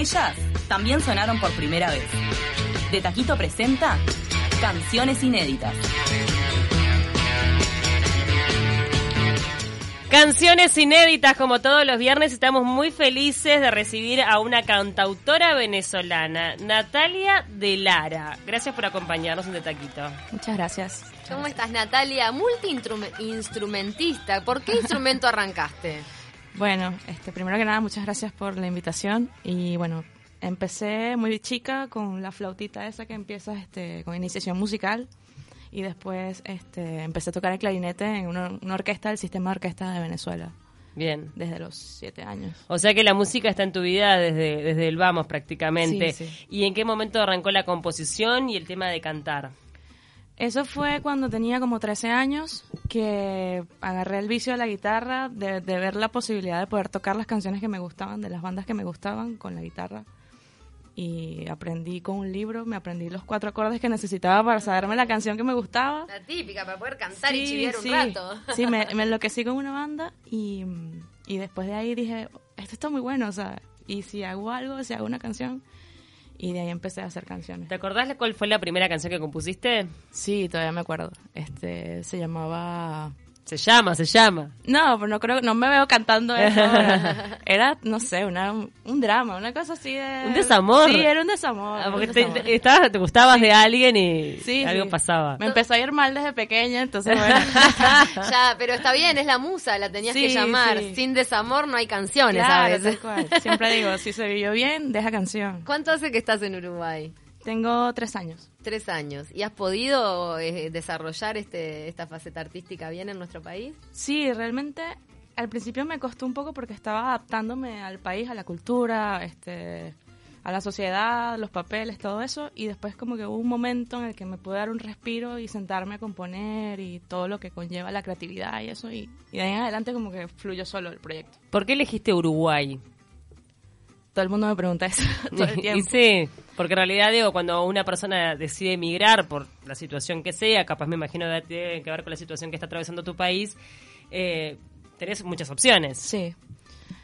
Ellas también sonaron por primera vez. De Taquito presenta Canciones Inéditas. Canciones inéditas, como todos los viernes, estamos muy felices de recibir a una cantautora venezolana, Natalia de Lara. Gracias por acompañarnos en De Taquito. Muchas gracias. ¿Cómo estás, Natalia? Multi-instrumentista. ¿Por qué instrumento arrancaste? Bueno, este, primero que nada, muchas gracias por la invitación. Y bueno, empecé muy chica con la flautita esa que empieza este, con iniciación musical y después este, empecé a tocar el clarinete en una, orquesta del sistema de orquesta de Venezuela. Bien. Desde los siete años. O sea que la música está en tu vida desde, desde el vamos prácticamente. ¿Y en qué momento arrancó la composición y el tema de cantar? Eso fue cuando tenía como 13 años que agarré el vicio de la guitarra, de, de ver la posibilidad de poder tocar las canciones que me gustaban, de las bandas que me gustaban con la guitarra y aprendí con un libro, me aprendí los cuatro acordes que necesitaba para saberme la canción que me gustaba. La típica, para poder cantar y chiviar un rato. Sí, me, me, enloquecí con una banda y, y después de ahí dije, esto está muy bueno, o sea, y si hago algo, si hago una canción, y de ahí empecé a hacer canciones. ¿Te acordás cuál fue la primera canción que compusiste? Sí, todavía me acuerdo. Este se llamaba se llama, se llama. No, pero no creo, no me veo cantando eso. Era, no sé, una, un drama, una cosa así de... Un desamor. Sí, era un desamor. Ah, porque Te, te, gustabas de alguien y algo pasaba. Me empezó a ir mal desde pequeña, entonces bueno. ya, pero está bien, es la musa, la tenías que llamar. Sin desamor no hay canciones, claro, ¿sabes? Siempre digo, si se vivió bien, deja canción. ¿Cuánto hace que estás en Uruguay? Tengo tres años. Tres años. ¿Y has podido eh, desarrollar este, esta faceta artística bien en nuestro país? Sí, realmente al principio me costó un poco porque estaba adaptándome al país, a la cultura, este, a la sociedad, los papeles, todo eso. Y después como que hubo un momento en el que me pude dar un respiro y sentarme a componer y todo lo que conlleva la creatividad y eso. Y, y de ahí en adelante como que fluyó solo el proyecto. ¿Por qué elegiste Uruguay? Todo el mundo me pregunta eso todo el tiempo. y sí, porque en realidad digo, cuando una persona decide emigrar por la situación que sea, capaz me imagino que tiene que ver con la situación que está atravesando tu país, eh, tenés muchas opciones. Sí.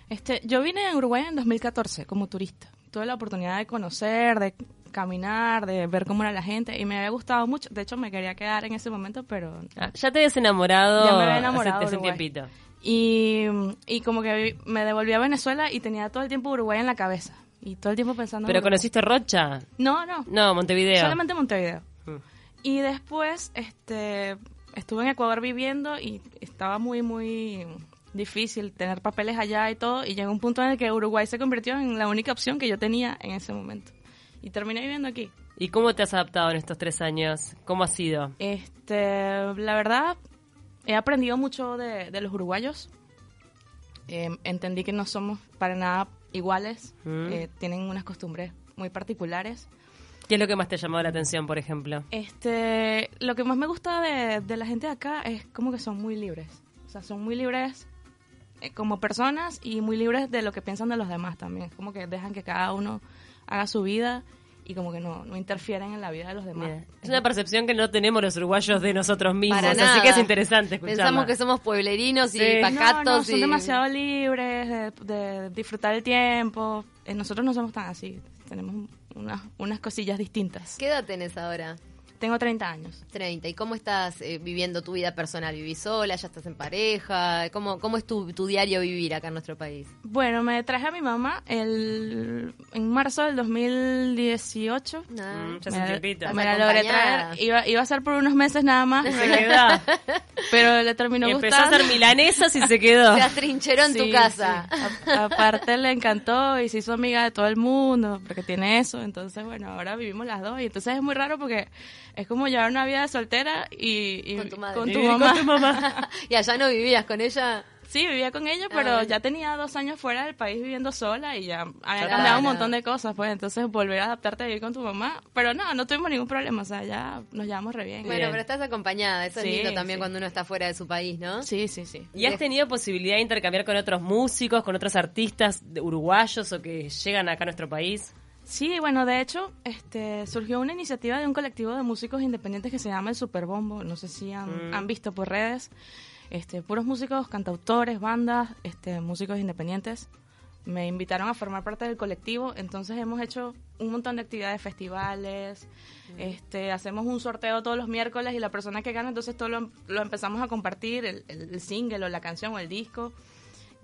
Este, yo vine a Uruguay en 2014 como turista. Tuve la oportunidad de conocer, de caminar, de ver cómo era la gente y me había gustado mucho. De hecho, me quería quedar en ese momento, pero... Ah, ya te habías enamorado, ya me había enamorado hace, un tiempito. Y, y como que me devolví a Venezuela y tenía todo el tiempo Uruguay en la cabeza. Y todo el tiempo pensando... ¿Pero conociste Rocha? No, no. No, Montevideo. Solamente Montevideo. Mm. Y después este, estuve en Ecuador viviendo y estaba muy, muy difícil tener papeles allá y todo. Y llegó un punto en el que Uruguay se convirtió en la única opción que yo tenía en ese momento. Y terminé viviendo aquí. ¿Y cómo te has adaptado en estos tres años? ¿Cómo ha sido? Este, la verdad, he aprendido mucho de, los uruguayos. Em, entendí que no somos para nada iguales, mm. eh, tienen unas costumbres muy particulares. ¿Qué es lo que más te ha llamado la atención, por ejemplo? Este, lo que más me gusta de, de la gente de acá es como que son muy libres. O sea, son muy libres eh, como personas y muy libres de lo que piensan de los demás también. Es como que dejan que cada uno haga su vida y como que no, no interfieren en la vida de los demás. Es una percepción que no tenemos los uruguayos de nosotros mismos, así que es interesante escucharla. Pensamos que somos pueblerinos y pacatos. No, son demasiado libres de, disfrutar el tiempo. Eh, nosotros no somos tan así, tenemos unas, unas cosillas distintas. ¿Qué edad tenés ahora? Tengo 30 años. 30. ¿Y cómo estás eh, viviendo tu vida personal? ¿Vivís sola? ¿Ya estás en pareja? ¿Cómo, cómo es tu, tu, diario vivir acá en nuestro país? Bueno, me traje a mi mamá el, en marzo del 2018. Ah, mm, ya me, me la logré traer. Iba, iba a ser por unos meses nada más. Se quedó. pero le terminó y Empezó a hacer milanesas y se quedó. Se atrincheró en tu casa. aparte le encantó y se hizo amiga de todo el mundo porque tiene eso. Entonces, bueno, ahora vivimos las dos. Y entonces es muy raro porque es como llevar una vida de soltera y, con tu, mamá. Con tu mamá. y allá no vivías con ella. Sí, vivía con ella, pero ah, ya tenía dos años fuera del país viviendo sola y ya había cambiado un montón de cosas, pues entonces volver a adaptarte a vivir con tu mamá. Pero no, no tuvimos ningún problema, o sea, ya nos llevamos re bien. Bueno, pero estás acompañada, eso es lindo también cuando uno está fuera de su país, ¿no? Sí, sí, sí. ¿Y has tenido posibilidad de intercambiar con otros músicos, con otros artistas uruguayos o que llegan acá a nuestro país? Sí, bueno, de hecho, este, surgió una iniciativa de un colectivo de músicos independientes que se llama el Superbombo. No sé si han, mm. han visto por redes. Este, puros músicos, cantautores, bandas, este, músicos independientes. me invitaron a formar parte del colectivo, entonces hemos hecho un montón de actividades, festivales, este, hacemos un sorteo todos los miércoles y la persona que gana, entonces todo lo, lo empezamos a compartir, el, single o la canción o el disco.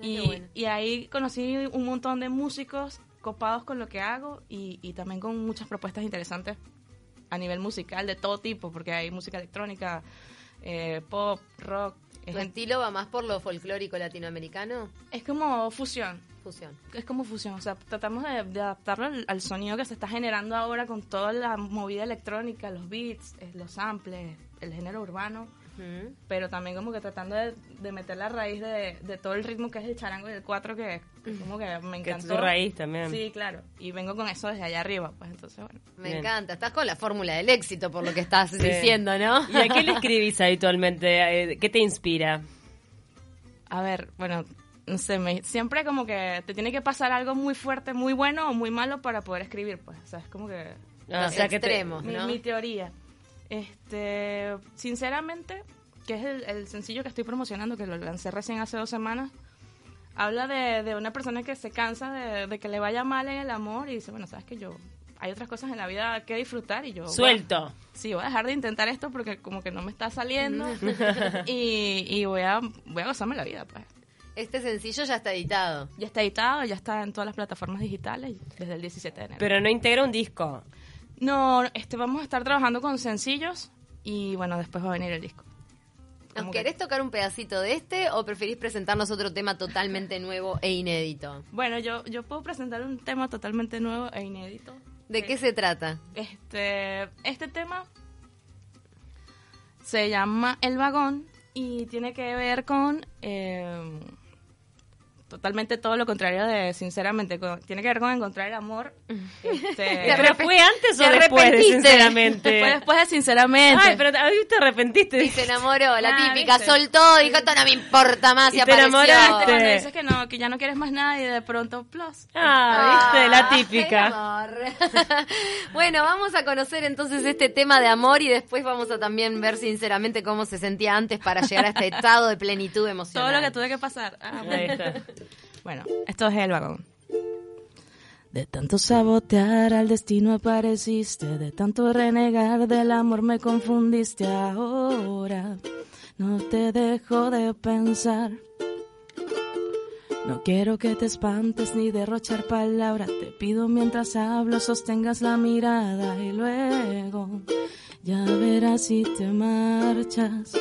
qué Y, bueno. y ahí conocí un montón de músicos copados con lo que hago y, y también con muchas propuestas interesantes a nivel musical de todo tipo, porque hay música electrónica, eh, pop, rock. ¿Tu estilo va más por lo folclórico latinoamericano? es como fusión. Fusión. Es como fusión, o sea, tratamos de, de adaptarlo al, al sonido que se está generando ahora con toda la movida electrónica, los beats, eh, los samples, el género urbano, Pero también como que tratando de, de meter la raíz de, de todo el ritmo que es el charango y el cuatro que como que me Que es encantó. tu raíz también. Sí, claro, y vengo con eso desde allá arriba, pues entonces bueno. Me Bien. encanta. Estás con la fórmula del éxito, por lo que estás diciendo, ¿no? ¿Y a qué le escribís habitualmente? Eh, ¿Qué te inspira? A ver, bueno, no sé, me- siempre como que te tiene que pasar algo muy fuerte, muy bueno o muy malo para poder escribir, pues, o sea, es como que Ah, o sea, que te- extremos, mi, ¿no? mi teoría. Este, sinceramente, que es el, el sencillo que estoy promocionando, que lo lancé recién hace dos semanas, habla de, de una persona que se cansa de, de que le vaya mal en el amor y dice, bueno, sabes que yo, hay otras cosas en la vida que disfrutar y yo... voy a- Suelto. sí, voy a dejar de intentar esto porque como que no me está saliendo y, y voy, a, voy a gozarme la vida, pues. Este sencillo ya está editado. Ya está editado, ya está en todas las plataformas digitales desde el 17 de enero. Pero no integra un disco. No, este, vamos a estar trabajando con sencillos y bueno, después va a venir el disco. ¿Nos que- querés tocar un pedacito de este o preferís presentarnos otro tema totalmente nuevo e inédito? Bueno, yo, yo puedo presentar un tema totalmente nuevo e inédito. ¿De qué se trata? Este, este tema se llama El Vagón y tiene que ver con eh, totalmente todo lo contrario de sinceramente. con- tiene que ver con encontrar el amor. Este, ¿Pero fue antes o después, de, sinceramente? fue después de sinceramente. Ay, pero a mí te arrepentiste. Y se enamoró, la Ah, típica, ¿viste? soltó, dijo, esto no me importa más y, Y te apareció. enamoraste. Cuando dices que no, que ya no quieres más nada y de pronto plus. Ah, viste, la Ah, típica. bueno, vamos a conocer entonces este tema de amor y después vamos a también ver sinceramente cómo se sentía antes para llegar a este estado de plenitud emocional. Todo lo que tuve que pasar. Ah, Ahí bueno. está. Bueno, esto es el vagón. De tanto sabotear al destino apareciste, de tanto renegar del amor me confundiste ahora. No te dejo de pensar. No quiero que te espantes ni derrochar palabras. Te pido mientras hablo sostengas la mirada y luego ya verás si te marchas.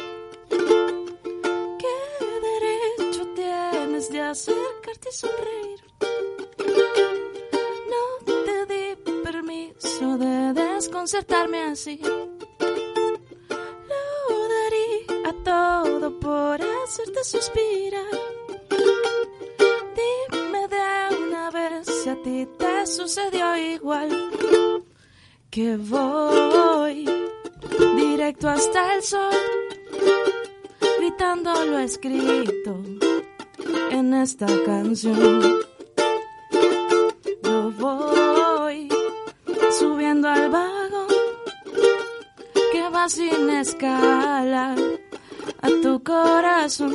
Acercarte y sonreír? No te di permiso de desconcertarme así. Lo daría todo por hacerte suspirar. Dime de una vez si a ti te sucedió igual. Que voy directo hasta el sol gritando lo escrito en esta canción. Yo voy subiendo al vagón que va sin escala a tu corazón.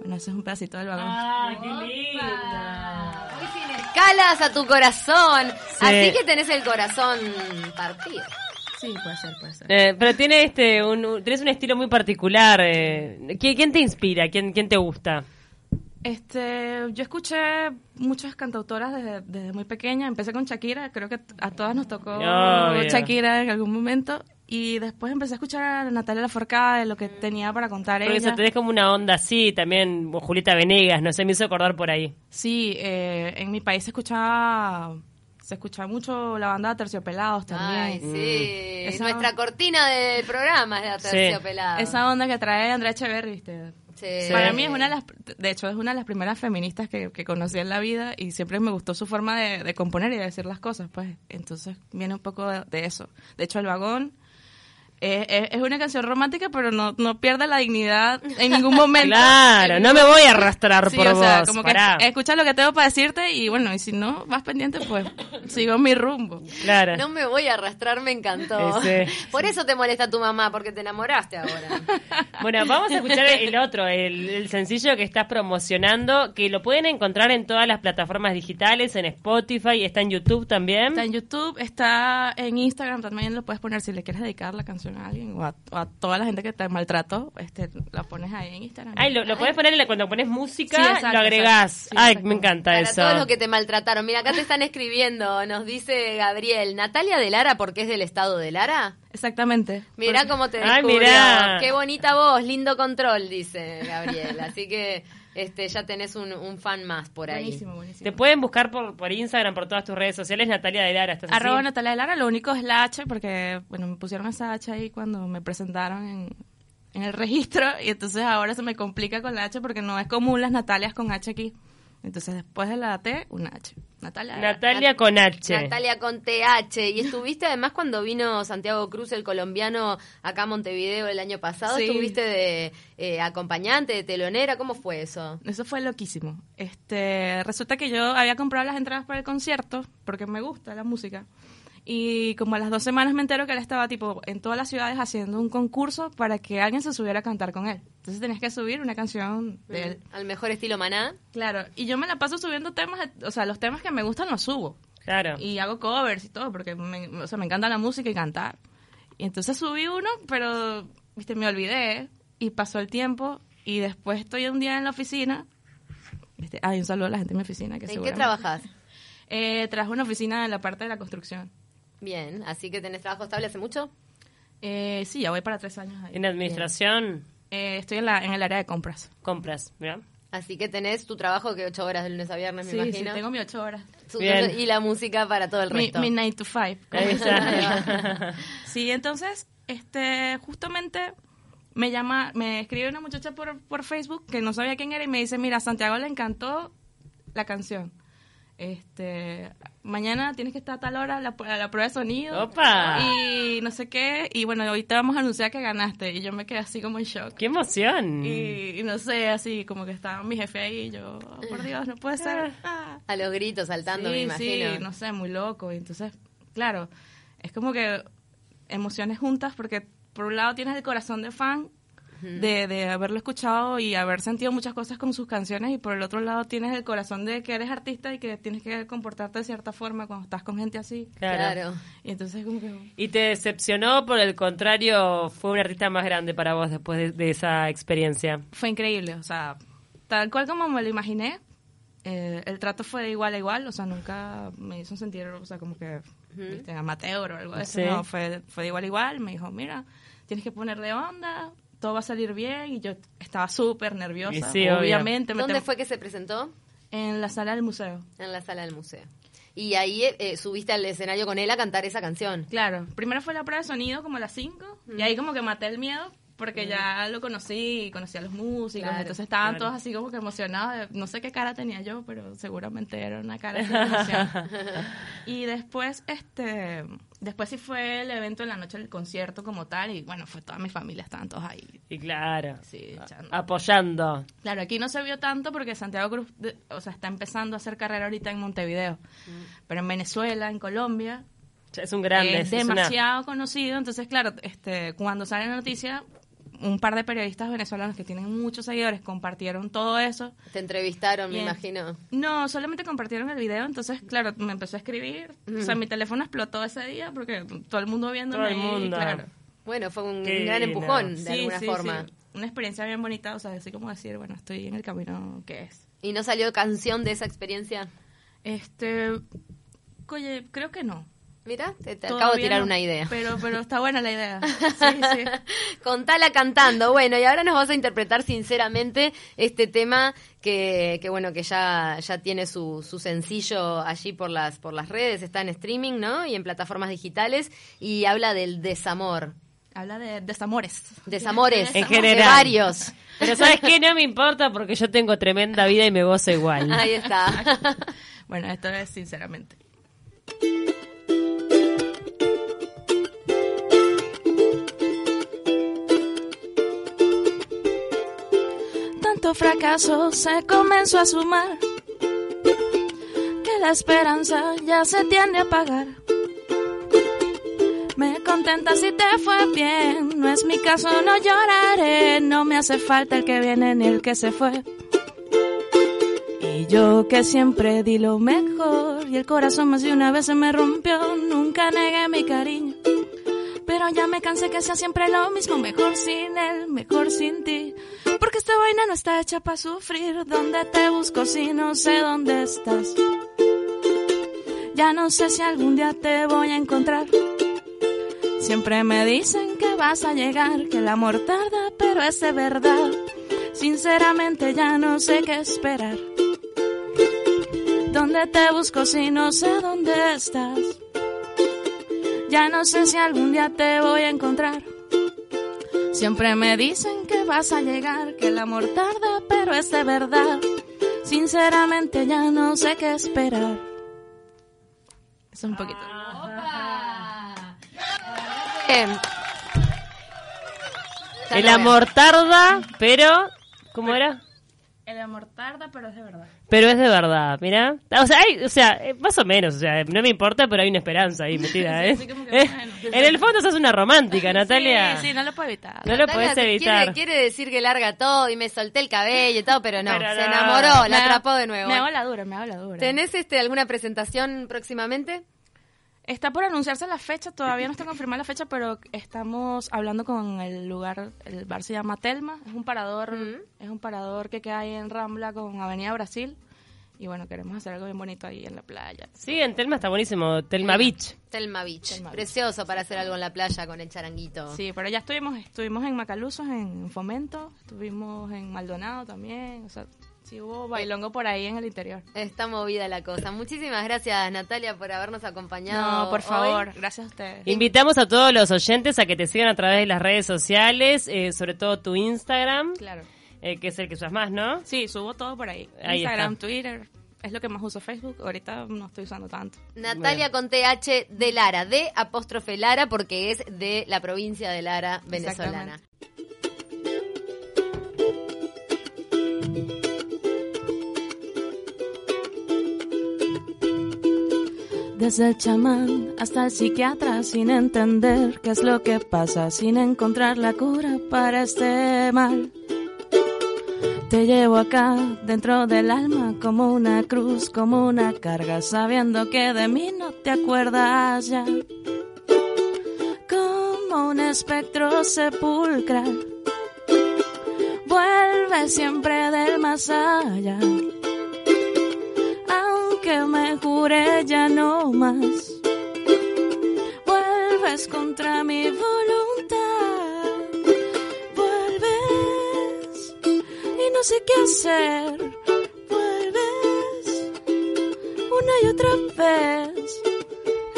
Bueno, ese es un pedacito del vagón. Ay, qué linda. Muy sin escalas a tu corazón. Sí. Así que tenés el corazón partido. Sí, puede ser, puede ser. Eh, pero tiene este, un, un- tenés un estilo muy particular. eh. ¿Quién, quién te inspira? ¿Quién, ¿Quién te gusta? Este, yo escuché muchas cantautoras desde, desde muy pequeña. Empecé con Shakira, creo que a todas nos tocó Obvio. Shakira en algún momento. Y después empecé a escuchar a Natalia Lafourcade, lo que tenía para contar Porque ella. eso tenés como una onda así, también o Julieta Venegas, no sé, me hizo acordar por ahí. Sí, eh, en mi país escuchaba, se escuchaba mucho la banda Terciopelados también. Ay, sí. Esa- Nuestra cortina del programa es de Sí. Terciopelado. Esa onda que trae Andrea Echeverry, ¿viste? Sí. Para mí es una de las, de hecho es una de las primeras feministas que, que conocí en la vida y siempre me gustó su forma de, de componer y de decir las cosas, pues. Entonces viene un poco de, de eso. De hecho el vagón Es, es- es una canción romántica, pero no, no pierde la dignidad en ningún momento. Claro, no me voy a arrastrar Sí, por o sea, vos. como que pará. escucha lo que tengo para decirte y bueno, y si no vas pendiente, pues sigo mi rumbo. Claro. No me voy a arrastrar, me encantó. Ese. Por eso te molesta tu mamá, porque te enamoraste ahora. Bueno, vamos a escuchar el otro, el, el sencillo que estás promocionando, que lo pueden encontrar en todas las plataformas digitales, en Spotify, está en YouTube también. Está en YouTube, está en Instagram, también lo puedes poner si le quieres dedicar la canción a alguien o a, o a toda la gente que te maltrató, este, la pones ahí en Instagram. Ay, lo, lo puedes poner en la- cuando pones música, Sí, exacto, lo agregás. Sí, Ay, me encanta Para eso. todos los que te maltrataron. Mira, acá te están escribiendo. Nos dice Gabriel. ¿Natalia de Lara porque es del estado de Lara? Exactamente. Mirá Porque- cómo te Ay, descubrió. mirá. Qué bonita voz, lindo control, dice Gabriel. Así que este ya tenés un, un fan más por ahí. Buenísimo, buenísimo. Te pueden buscar por, por Instagram, por todas tus redes sociales, Natalia de Lara. ¿estás así? Arroba Natalia de Lara, lo único es la H, porque, bueno, me pusieron esa H ahí cuando me presentaron en, en el registro, y entonces ahora se me complica con la H porque no es común las Natalias con H aquí. Entonces después de la T, una H. Natalia. Natalia con H. Natalia con TH. Y estuviste además cuando vino Santiago Cruz, el colombiano, acá a Montevideo el año pasado. Sí. ¿Estuviste de eh, acompañante, de telonera? ¿Cómo fue eso? Eso fue loquísimo. Este, resulta que yo había comprado las entradas para el concierto porque me gusta la música. Y como a las dos semanas me entero que él estaba tipo en todas las ciudades haciendo un concurso para que alguien se subiera a cantar con él. Entonces tenías que subir una canción de él. Al mejor estilo maná. Claro, y yo me la paso subiendo temas, o sea, los temas que me gustan los subo. Claro. Y hago covers y todo, porque me, o sea, me encanta la música y cantar. Y entonces subí uno, pero, viste, me olvidé y pasó el tiempo y después estoy un día en la oficina. Viste, ay, un saludo a la gente en mi oficina. Que ¿En qué trabajas? Eh, trabajo en una oficina en la parte de la construcción. Bien, así que tenés trabajo estable hace mucho. Eh, sí, ya voy para tres años ahí. En administración, Eh, estoy en, la, en el área de compras. compras. ¿verdad? Así que tenés tu trabajo que ocho horas de lunes a viernes, me Sí, sí, imagino. tengo mi ocho horas. Bien. Y la música para todo el Mi, resto. mi 9 to 5. Ahí está. Sí, entonces, este, justamente me llama, me escribe una muchacha por, por Facebook que no sabía quién era y me dice, mira, a Santiago le encantó la canción. Este, mañana tienes que estar a tal hora a la, a la prueba de sonido. ¡Opa! Y no sé qué. Y bueno, ahorita vamos a anunciar que ganaste. Y yo me quedé así como en shock. ¡Qué emoción! Y, y no sé, así como que estaba mi jefe ahí y yo, oh, por Dios, no puede ser. Ah. A los gritos, saltando, me Sí, imagino. Sí, no sé, muy loco. Y entonces, claro, es como que emociones juntas porque por un lado tienes el corazón de fan de, de haberlo escuchado y haber sentido muchas cosas con sus canciones y por el otro lado tienes el corazón de que eres artista y que tienes que comportarte de cierta forma cuando estás con gente así. Claro. Y entonces como que... ¿Y te decepcionó? Por el contrario, fue un artista más grande para vos después de, de esa experiencia. Fue increíble, o sea, tal cual como me lo imaginé, eh, el trato fue de igual a igual, o sea, nunca me hizo sentir, o sea, como que viste, amateur o algo de eso, Sí. no, fue, fue de igual a igual, me dijo, mira, tienes que ponerle onda, todo va a salir bien, y yo estaba súper nerviosa, sí, obvio. obviamente. me ¿Dónde fue que se presentó? En la sala del museo. En la sala del museo. Y ahí eh, subiste al escenario con él a cantar esa canción. Claro, primero fue la prueba de sonido como a las 5 y ahí como que maté el miedo porque ya lo conocí y conocí a los músicos, Claro, entonces estaban claro. todos así como que emocionados. No sé qué cara tenía yo, pero seguramente era una cara de emoción. y después, este, después sí fue el evento en la noche del concierto como tal y bueno, fue toda mi familia, estaban todos ahí. Y claro, Sí, apoyando. Claro, aquí no se vio tanto porque Santiago Cruz, de- o sea, está empezando a hacer carrera ahorita en Montevideo, pero en Venezuela, en Colombia, Es un grande. es es una- demasiado conocido. Entonces, claro, este, cuando sale la noticia, un par de periodistas venezolanos que tienen muchos seguidores compartieron todo eso. Te entrevistaron, me imagino. No, solamente compartieron el video, entonces, claro, me empezó a escribir. O sea, mi teléfono explotó ese día porque todo el mundo viéndome. Todo el mundo. claro. Bueno, fue un Qué gran lindo. empujón, de Sí, alguna sí, forma. sí. Una experiencia bien bonita, o sea, así como decir, bueno, estoy en el camino que es. ¿Y no salió canción de esa experiencia? Este, oye, creo que no. Mira, te, acabo de tirar no, una idea. Pero, pero está buena la idea. Sí, sí. Contala cantando. Bueno, y ahora nos vas a interpretar sinceramente este tema que, que bueno, que ya, ya tiene su, su sencillo allí por las, por las redes, está en streaming, ¿no? Y en plataformas digitales, y habla del desamor. Habla de desamores. Desamores. En De general. varios. Pero ¿sabes qué? No me importa porque yo tengo tremenda vida y me gozo igual. Ahí está. Bueno, esto es sinceramente. Fracaso se comenzó a sumar, que la esperanza ya se tiende a apagar. Me contenta si te fue bien, no es mi caso, no lloraré, no me hace falta el que viene ni el que se fue. Y yo que siempre di lo mejor y el corazón más de una vez se me rompió, nunca negué mi cariño. Ya me cansé que sea siempre lo mismo, mejor sin él, mejor sin ti. Porque esta vaina no está hecha para sufrir, ¿dónde te busco si no sé dónde estás? Ya no sé si algún día te voy a encontrar. Siempre me dicen que vas a llegar, que el amor tarda, pero es de verdad. Sinceramente ya no sé qué esperar. ¿Dónde te busco si no sé dónde estás? Ya no sé si algún día te voy a encontrar. Siempre me dicen que vas a llegar, que el amor tarda, pero es de verdad. Sinceramente ya no sé qué esperar. Eso es un poquito. Em, ya El amor tarda, pero... ¿Cómo era? El amor tarda, pero es de verdad. Pero es de verdad, mira. O sea, hay, o sea, eh, más o menos, o sea, no me importa, pero hay una esperanza ahí metida, ¿eh? así como que, Eh. En el fondo sos una romántica, Natalia. Sí, sí, no lo puedo evitar. No lo Natalia podés evitar. Quiere, quiere decir que larga todo y me solté el cabello y todo, pero no, Pero se no. enamoró, Me la atrapó de nuevo. Me hago la dura, me hago la dura. ¿Tenés este, alguna presentación próximamente? Está por anunciarse la fecha, todavía no está confirmada la fecha, pero estamos hablando con el lugar, el bar se llama Telma, es un parador, es un parador que queda ahí en Rambla con Avenida Brasil. Y bueno, queremos hacer algo bien bonito ahí en la playa. Sí, en Telma está buenísimo, Telma Beach. Telma Beach. Telma Beach. Precioso para hacer algo en la playa con el charanguito. Sí, pero ya estuvimos, estuvimos en Macalusos, en Fomento, estuvimos en Maldonado también, o sea, sí hubo bailongo por ahí en el interior. Está movida la cosa. Muchísimas gracias, Natalia, por habernos acompañado. No, por hoy. favor, gracias a ustedes. Invitamos a todos los oyentes a que te sigan a través de las redes sociales, eh, sobre todo tu Instagram, Claro. Eh, que es el que usas más, ¿no? Sí, subo todo por ahí. Ahí Instagram, está. Twitter, es lo que más uso Facebook. Ahorita no estoy usando tanto. Natalia con TH de Lara, de apóstrofe Lara, porque es de la provincia de Lara, venezolana. Desde el chamán hasta el psiquiatra sin entender qué es lo que pasa, sin encontrar la cura para este mal. Te llevo acá dentro del alma como una cruz, como una carga, sabiendo que de mí no te acuerdas ya. Como un espectro sepulcral, vuelve siempre del más allá aunque me jure ya no más. Vuelves contra mi voluntad, sé qué hacer. Vuelves una y otra vez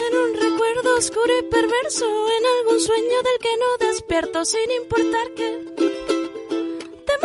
en un recuerdo oscuro y perverso, en algún sueño del que no despierto sin importar que te